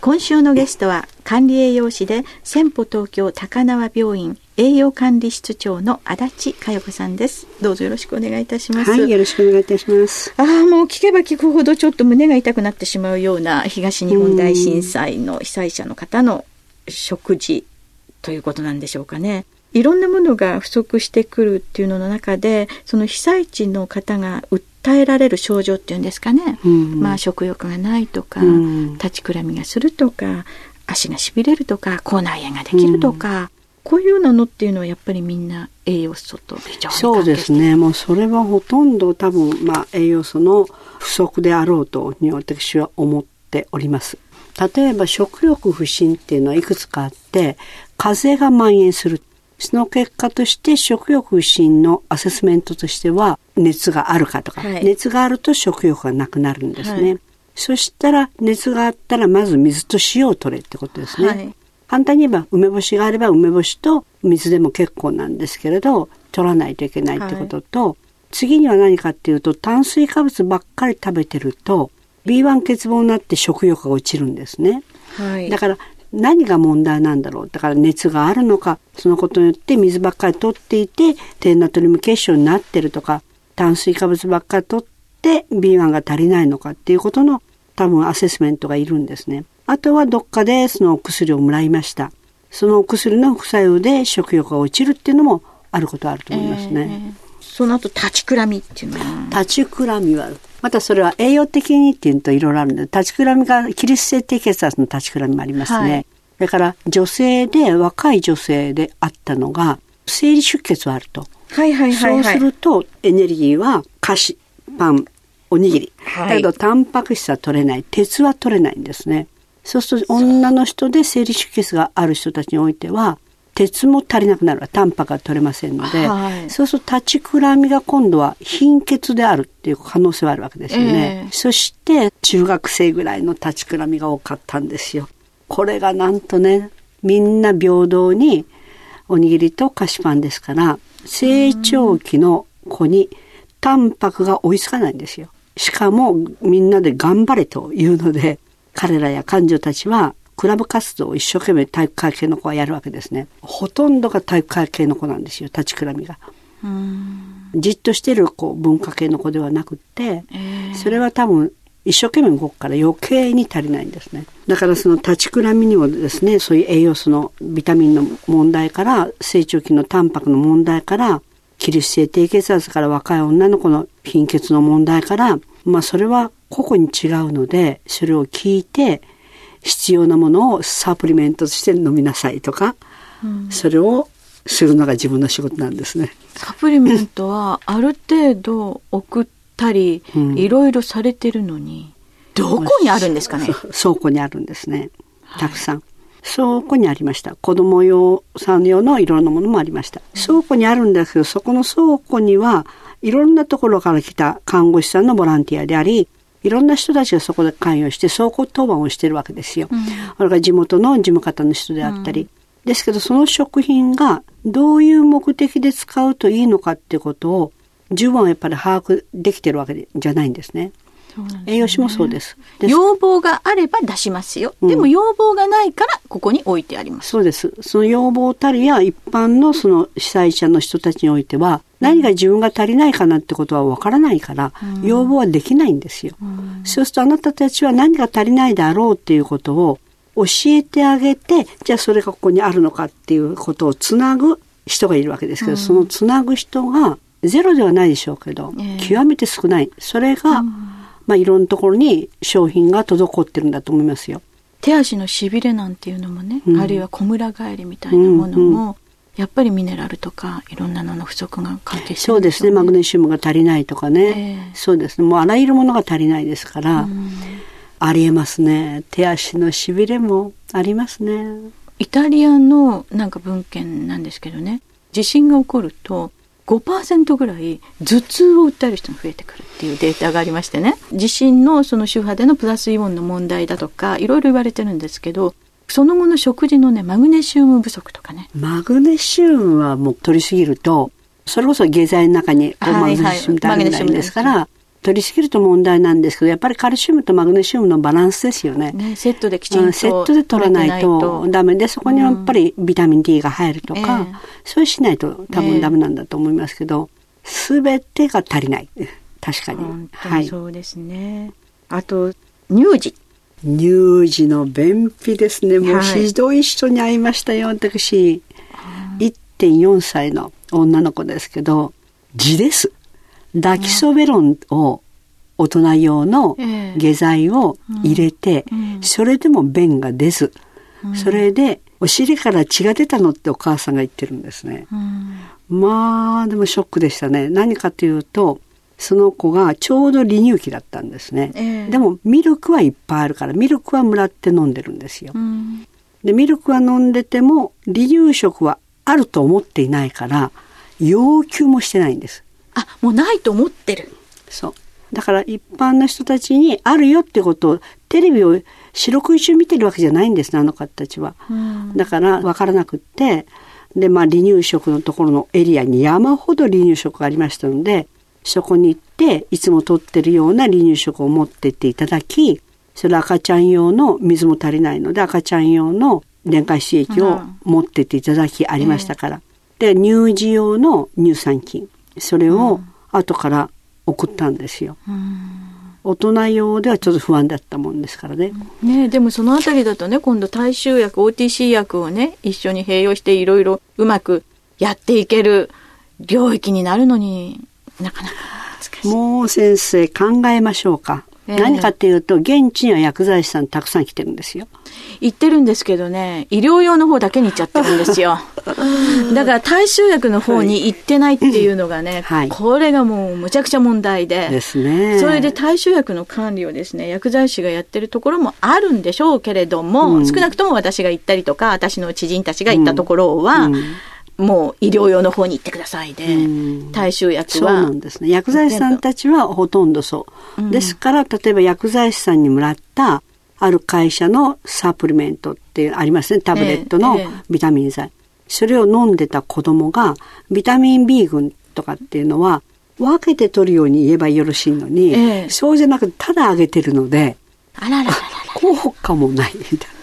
今週のゲストは管理栄養士で先歩東京高輪病院栄養管理室長の足立佳代子さんです。どうぞよろしくお願いいたします。はいよろしくお願いいたします。ああもう聞けば聞くほどちょっと胸が痛くなってしまうような東日本大震災の被災者の方の食事ということなんでしょうかね。いろんなものが不足してくるっていうのの中でその被災地の方が訴えられる症状っていうんですかね、うん、まあ食欲がないとか、うん、立ちくらみがするとか足がしびれるとか口内炎ができるとか、うん、こういうようなのっていうのはやっぱりみんな栄養素と非常にそうですね。もうそれはほとんど多分、まあ、栄養素の不足であろうとに私は思っております。例えば食欲不振っていうのはいくつかあって風邪が蔓延するその結果として食欲不振のアセスメントとしては熱があるかとか、はい、熱があると食欲がなくなるんですね。はい、そしたら熱があったらまず水と塩を取れってことですね。はい、簡単に言えば梅干しがあれば梅干しと水でも結構なんですけれど取らないといけないってことと、次には何かっていうと炭水化物ばっかり食べてると B1 欠乏になって食欲が落ちるんですね。はい、だから何が問題なんだろうだから熱があるのかそのことによって水ばっかり取っていて低ナトリウム結晶になってるとか炭水化物ばっかり取って B1 が足りないのかっていうことの多分アセスメントがいるんですね。あとはどっかでそのお薬をもらいました。そのお薬の副作用で食欲が落ちるっていうのもあることあると思いますね。えー、その後立ちくらみっていうのは？立ちくらみはまたそれは栄養的にっていうといろいろあるんで、立ちくらみが、起立性低血圧の立ちくらみもありますね。はい、だから女性で、若い女性であったのが、生理出血はあると。はいはいはい、はい、そうすると、エネルギーは菓子、パン、おにぎり。はい、だけど、タンパク質は取れない。鉄は取れないんですね。そうすると、女の人で生理出血がある人たちにおいては、鉄も足りなくなるタンパクが取れませんので、はい、そうすると立ちくらみが今度は貧血であるっていう可能性はあるわけですよね。えー、そして中学生ぐらいの立ちくらみが多かったんですよ。これがなんとね、みんな平等におにぎりと菓子パンですから、成長期の子にタンパクが追いつかないんですよ。しかもみんなで頑張れというので、彼らや彼女たちはクラブ活動を一生懸命体育会系の子はやるわけですね。ほとんどが体育会系の子なんですよ、立ちくらみが。じっとしてるこう文化系の子ではなくって、えー、それは多分一生懸命動くから余計に足りないんですね。だからその立ちくらみにもですね、そういう栄養素のビタミンの問題から、成長期のタンパクの問題から、起立性低血圧から若い女の子の貧血の問題から、まあそれは個々に違うので、それを聞いて、必要なものをサプリメントとして飲みなさいとか、うん、それをするのが自分の仕事なんですね。サプリメントはある程度送ったり、いろいろされてるのに、どこにあるんですかね？倉庫にあるんですね。たくさん。はい倉庫にありました。子供用、さん用のいろんなものもありました。倉庫にあるんですけど、そこの倉庫には、いろんなところから来た看護師さんのボランティアであり、いろんな人たちがそこで関与して倉庫当番をしてるわけですよ。うん、それから地元の事務方の人であったり。うん、ですけど、その食品がどういう目的で使うといいのかっていうことを十分やっぱり把握できてるわけじゃないんですね。ね、栄養士もそうです。要望があれば出しますよ。でも要望がないからここに置いてあります。そうです。その要望たるや一般のその被災者の人たちにおいては、何が自分が足りないかなってことはわからないから、要望はできないんですよ。そうするとあなたたちは何が足りないだろうっていうことを教えてあげて、じゃあそれがここにあるのかっていうことをつなぐ人がいるわけですけど、そのつなぐ人がゼロではないでしょうけど、極めて少ない。それが、まあ、いろんなところに商品が滞ってるんだと思いますよ。手足のしびれなんていうのもね、うん、あるいは小村帰りみたいなものも、うんうん、やっぱりミネラルとかいろんなのの不足が関係してる、ね、そうですね。マグネシウムが足りないとかね、えー、そうですね。もうあらゆるものが足りないですから、ありえますね。手足のしびれもありますね。イタリアのなんか文献なんですけどね、地震が起こると5%ぐらい頭痛を訴える人が増えてくるっていうデータがありましてね。地震のその周波でのプラスイオンの問題だとかいろいろ言われてるんですけどその後の食事のねマグネシウム不足とかね。マグネシウムはもう取りすぎるとそれこそ下剤の中にマグネシウムってあるんですから、取りすぎると問題なんですけど、やっぱりカルシウムとマグネシウムのバランスですよね。ねセットできちんと、うん、セットで取らないとダメで、そこにやっぱりビタミン D が入るとか、うん、そうしないと多分ダメなんだと思いますけど、す、べ、てが足りない。確かに。本当にそうですね。はい、あと、乳児。乳児の便秘ですね。もうひどい人に会いましたよ、私。1.4歳の女の子ですけど、痔です。ダキソベロンを大人用の下剤を入れて、それでも便が出ず、それでお尻から血が出たのってお母さんが言ってるんですね。まあ、でもショックでしたね。何かというと、その子がちょうど離乳期だったんですね。えー、でもミルクはいっぱいあるから、ミルクはもらって飲んでるんですよ。で、ミルクは飲んでても、離乳食はあると思っていないから、要求もしてないんです。あ、もうないと思ってる。そう。だから一般の人たちにあるよってことをテレビを四六時中見てるわけじゃないんですね、あの方たちは。だから分からなくって、で、まあ離乳食のところのエリアに山ほど離乳食がありましたので、そこに行って、いつも取ってるような離乳食を持ってっていただき、それ赤ちゃん用の水も足りないので、赤ちゃん用の電解質液を持ってっていただきありましたから。で、乳児用の乳酸菌。それを後から送ったんですよ。大人用ではちょっと不安だったもんですからね。ねでもそのあたりだとね、今度大衆薬、OTC 薬をね、一緒に併用していろいろうまくやっていける領域になるのになかなか難しい。もう先生考えましょうか。何かっていうと、現地には薬剤師さんたくさん来てるんですよ。行ってるんですけどね、医療用の方だけに行っちゃってるんですよ。だから大衆薬の方に行ってないっていうのがね、はい、これがもうむちゃくちゃ問題で。ですね。それで大衆薬の管理をですね、薬剤師がやってるところもあるんでしょうけれども、うん、少なくとも私が行ったりとか、私の知人たちが行ったところは、うんうんもう医療用の方に行ってくださいで、大衆薬は。そうなんですね。薬剤師さんたちはほとんどそう。うん、ですから、例えば薬剤師さんにもらったある会社のサプリメントってありますね。タブレットのビタミン剤。それを飲んでた子供が、ビタミン B 群とかっていうのは、分けて取るように言えばよろしいのに、ええ、そうじゃなくてただあげてるので、あらららら 効果もないみたいな。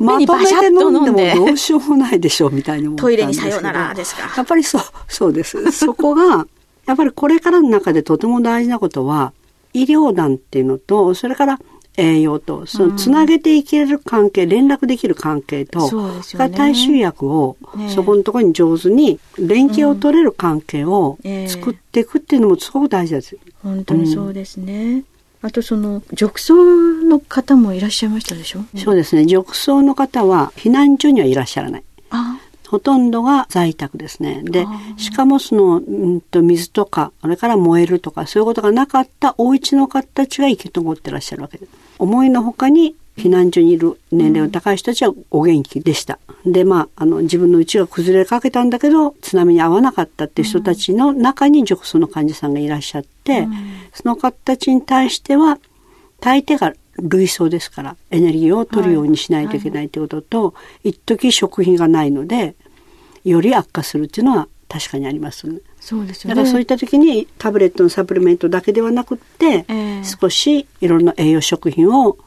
まとめて飲んでもどうしようもないでしょうみたいに思ったんですけど。トイレにさよならですか。やっぱりそう、そうです。そこが、やっぱりこれからの中でとても大事なことは、医療団っていうのと、それから栄養と、そのつなげていける関係、うん、連絡できる関係と、そね、大衆薬を、そこのところに上手に連携を取れる関係を作っていくっていうのもすごく大事です。本当にそうですね。あとその褥瘡の方もいらっしゃいましたでしょ？そうですね。褥瘡の方は避難所にはいらっしゃらない。ほとんどが在宅ですね。でしかもその、うんと、水とかあれから燃えるとかそういうことがなかったお家の方たちが生き残ってらっしゃるわけで。す思いのほかに避難所にいる年齢の高い人たちはお元気でした。で、まあ、あの、自分の家が崩れかけたんだけど、津波に遭わなかったっていう人たちの中に褥瘡の患者さんがいらっしゃって、うん、その方たちに対しては、大抵が類想ですから、エネルギーを取るようにしないといけないということと、はいはい、一時食品がないので、より悪化するっていうのは確かにありますね。そうですよね。だからそういった時にタブレットのサプリメントだけではなくって、えー、少しいろんな栄養食品を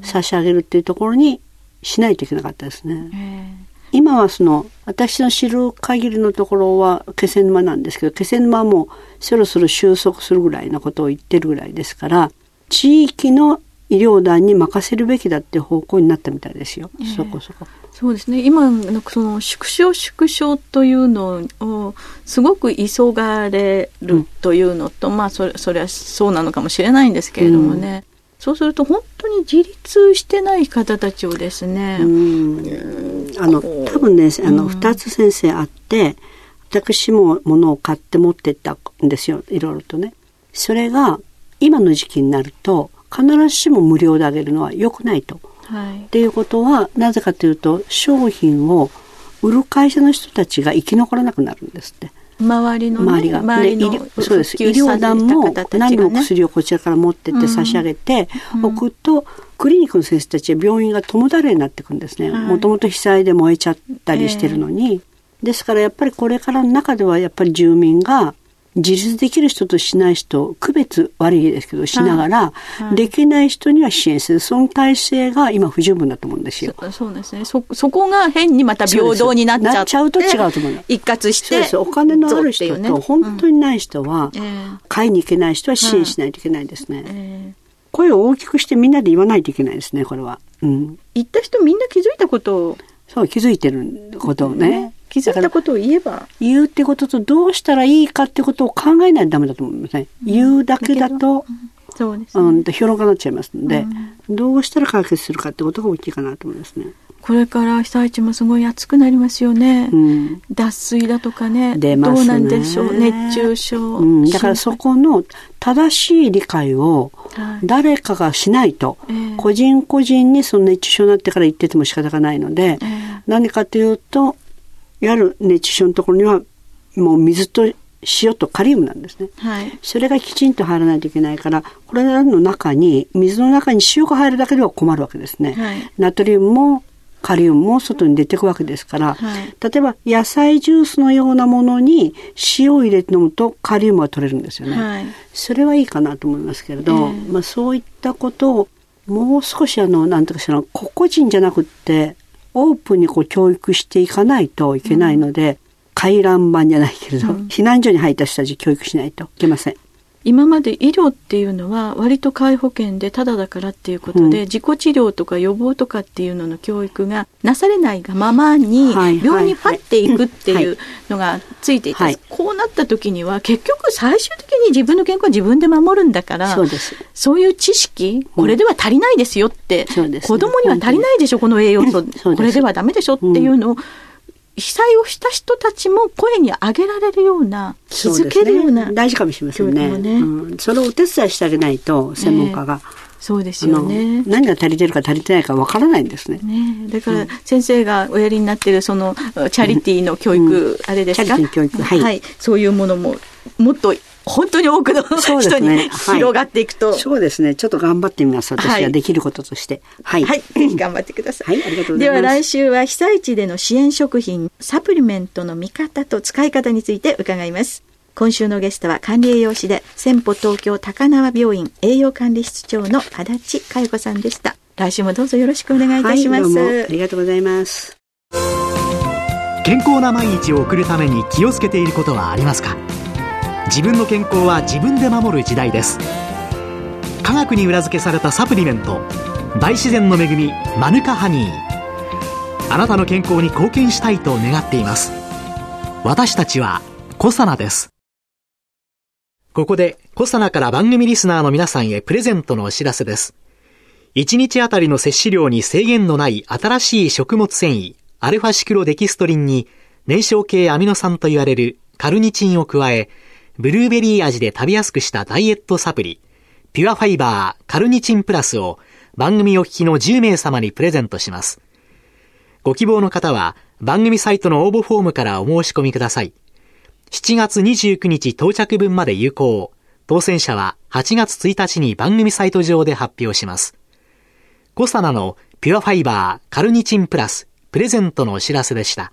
差し上げるっていうところにしないといけなかったですね。えー今はその私の知る限りのところは気仙沼なんですけど気仙沼もそろそろ収束するぐらいのことを言ってるぐらいですから地域の医療団に任せるべきだっていう方向になったみたいですよ、えー、そこそこ。そうですね。今のその縮小縮小というのをすごく急がれるというのと、うん、まあそれそれはそうなのかもしれないんですけれどもね、うん、そうすると本当に自立してない方たちをですね、うん、あの多分ねあの2つ先生あって、私も物を買って持ってったんですよ。いろいろとね。それが今の時期になると必ずしも無料であげるのは良くないと。はい、っていうことはなぜかというと商品を売る会社の人たちが生き残らなくなるんですって。周りの、ね、周りが。周りのそうです。医療団も何の薬をこちらから持ってって差し上げておくと、クリニックの先生たちは病院が共だれになっていくんですね。もともと被災で燃えちゃったりしてるのに、えー、ですからやっぱりこれからの中ではやっぱり住民が自立できる人としない人区別悪いですけどしながら、できない人には支援するその体制が今不十分だと思うんですよ。そうですねそそこが変にまた平等になっちゃっちゃうと違うと思う一括してお金のある人と本当にない人は、うん、買いに行けない人は支援しないといけないですね。えー声を大きくしてみんなで言わないといけないですねこれは。うん、言った人みんな気づいたことをそう気づいてることをね。ね気づいたことを言えば。言うってこととどうしたらいいかってことを考えないとダメだと思いますね。言うだけだと、そうです、ね、うん、評論家になっちゃいますので、うん、どうしたら解決するかってことが大きいかなと思いますね。これから被災地もすごい暑くなりますよね。うん、脱水だとかね。ね。どうなんでしょう？熱中症。うん、だからそこの正しい理解を誰かがしないと、はい、個人個人にその熱中症になってから言ってても仕方がないので、えー、何かというと、やる熱中症のところにはもう水と塩とカリウムなんですね、はい、それがきちんと入らないといけないからこれらの中に水の中に塩が入るだけでは困るわけですね、はい、ナトリウムもカリウムも外に出ていくわけですから、はい、例えば野菜ジュースのようなものに塩を入れて飲むとカリウムが取れるんですよね、はい、それはいいかなと思いますけれど、えー、まあ、そういったことをもう少しあの何ていうかしら個々人じゃなくってオープンにこう教育していかないといけないので、うん、回覧板じゃないけれど、うん、避難所に入った人たち教育しないといけません。今まで医療っていうのは割と皆保険でタダだからっていうことで、うん、自己治療とか予防とかっていうのの教育がなされないがままに病院に張っていくっていうのがついていて、こうなった時には結局最終的に自分の健康は自分で守るんだからそういう知識これでは足りないですよって、うん、子供には足りないでしょこの栄養素。これではダメでしょっていうのを、被災をした人たちも声に上げられるような気づけるような、ね、大事かもしれませんね、ね。うん、それをお手伝いしてあげないと専門家が、えー、そうですよね。何が足りてるか足りてないかわからないんですね。ねだから先生がおやりになってるそのチャリティーの教育、うん、あれですか、チャリティー教育、はい、はい、そういうものももっと本当に多くの人に、ね、広がっていくと、はい、そうですね。ちょっと頑張ってみます。私ができることとして。はい、はい、ぜ ひ頑張ってください、はい、ありがとうございます。では来週は被災地での支援食品サプリメントの見方と使い方について伺います。今週のゲストは管理栄養士で先歩東京高輪病院栄養管理室長の足立佳代子さんでした。来週もどうぞよろしくお願いいたします、はい、ありがとうございます。健康な毎日を送るために気をつけていることはありますか？自分の健康は自分で守る時代です。科学に裏付けされたサプリメント大自然の恵みマヌカハニー。あなたの健康に貢献したいと願っています。私たちはコサナです。ここでコサナから番組リスナーの皆さんへプレゼントのお知らせです。1日あたりの摂取量に制限のない新しい食物繊維アルファシクロデキストリンに燃焼系アミノ酸と言われるカルニチンを加えブルーベリー味で食べやすくしたダイエットサプリ、ピュアファイバーカルニチンプラスを番組お聞きの10名様にプレゼントします。ご希望の方は番組サイトの応募フォームからお申し込みください。7月29日到着分まで有効。当選者は8月1日に番組サイト上で発表します。コサナのピュアファイバーカルニチンプラスプレゼントのお知らせでした。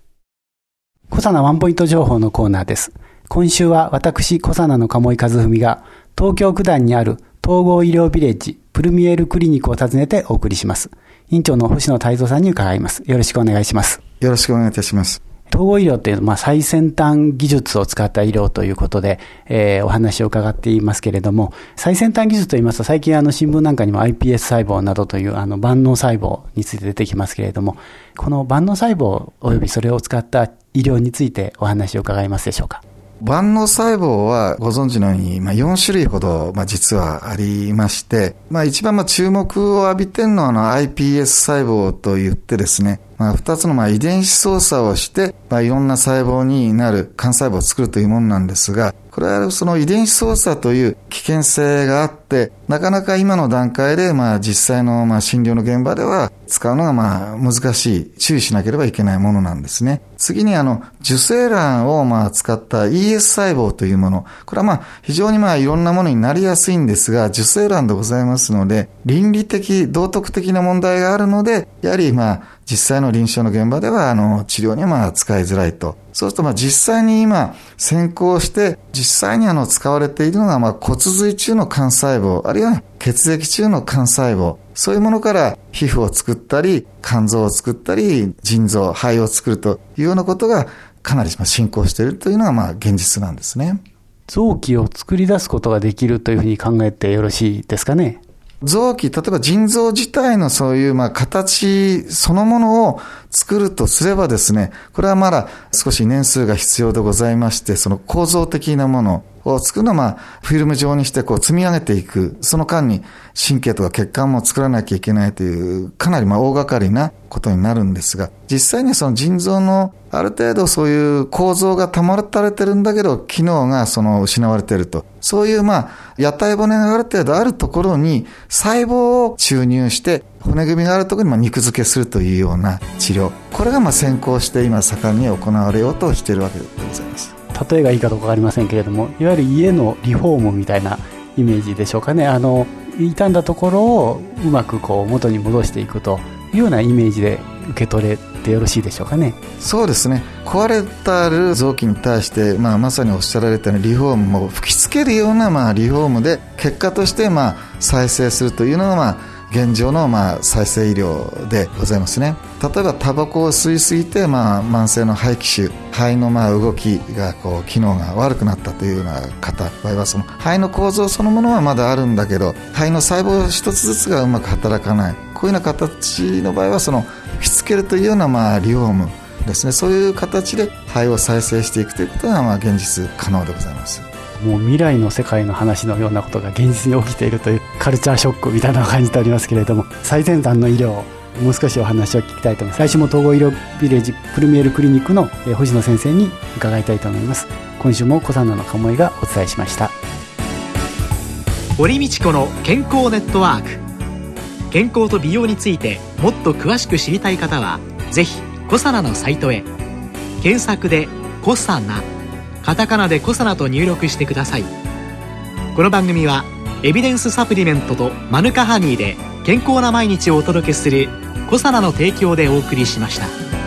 コサナワンポイント情報のコーナーです。今週は私、小佐奈の鴨井和文が、東京九段にある統合医療ビレッジプルミエルクリニックを訪ねてお送りします。院長の星野泰造さんに伺います。よろしくお願いします。よろしくお願いいたします。統合医療っていうのは、まあ、最先端技術を使った医療ということで、えー、お話を伺っていますけれども、最先端技術といいますと、最近あの新聞なんかにも iPS 細胞などというあの万能細胞について出てきますけれども、この万能細胞及びそれを使った医療についてお話を伺えますでしょうか。万能細胞はご存知のように、まあ、4種類ほど、まあ、実はありまして、まあ、一番まあ注目を浴びてるのはあの iPS 細胞といってですね、まあ、2つのまあ遺伝子操作をして、まあ、いろんな細胞になる幹細胞を作るというものなんですが、これはその遺伝子操作という危険性があって、なかなか今の段階で、まあ実際のまあ診療の現場では使うのがまあ難しい、注意しなければいけないものなんですね。次にあの、受精卵をまあ使った ES 細胞というもの。これはまあ非常にまあいろんなものになりやすいんですが、受精卵でございますので、倫理的、道徳的な問題があるので、やはりまあ実際の臨床の現場ではあの治療には使いづらいと。そうするとまあ実際に今先行して実際にあの使われているのがまあ骨髄中の幹細胞、あるいは血液中の幹細胞、そういうものから皮膚を作ったり、肝臓を作ったり、腎臓、肺を作るというようなことがかなり進行しているというのがまあ現実なんですね。臓器を作り出すことができるというふうに考えてよろしいですかね。臓器、例えば腎臓自体のそういうまあ形そのものを作るとすればですね、これはまだ少し年数が必要でございまして、その構造的なものを作るのはまフィルム状にしてこう積み上げていく、その間に神経とか血管も作らなきゃいけないという、かなりまあ大掛かりなことになるんですが、実際にその腎臓のある程度そういう構造が保たれてるんだけど、機能がその失われてると。そういうまあ、屋台骨がある程度あるところに細胞を注入して、骨組みがあるところにまあ肉付けするというような治療。これがまあ先行して今盛んに行われようとしているわけでございます。例えがいいかどうか分かりませんけれども、いわゆる家のリフォームみたいなイメージでしょうかね。あの、傷んだところをうまくこう元に戻していくというようなイメージで受け取れてよろしいでしょうかね。そうですね。壊れたる臓器に対して、まあ、まさにおっしゃられたようにリフォームも吹き付けるような、まあ、リフォームで結果として、まあ、再生するというのが、まあ、現状のまあ再生医療でございますね。例えばタバコを吸いすぎてまあ慢性の肺気腫肺のまあ動きがこう機能が悪くなったというような方場合はその肺の構造そのものはまだあるんだけど肺の細胞一つずつがうまく働かない。こういうような形の場合はそのしつけるというようなまあリフォームですね。そういう形で肺を再生していくということがまあ現実可能でございます。もう未来の世界の話のようなことが現実に起きているというカルチャーショックみたいなのを感じておりますけれども最先端の医療もう少しお話を聞きたいと思います来週も統合医療ビレッジプルミエルクリニックの星野先生に伺いたいと思います今週も小佐野の鴨居がお伝えしました堀道子の健康ネットワーク健康と美容についてもっと詳しく知りたい方はぜひコサナのサイトへ検索で「コサナ」カタカナでコサナと入力してくださいこの番組はエビデンスサプリメントとマヌカハニーで健康な毎日をお届けするコサナの提供でお送りしました。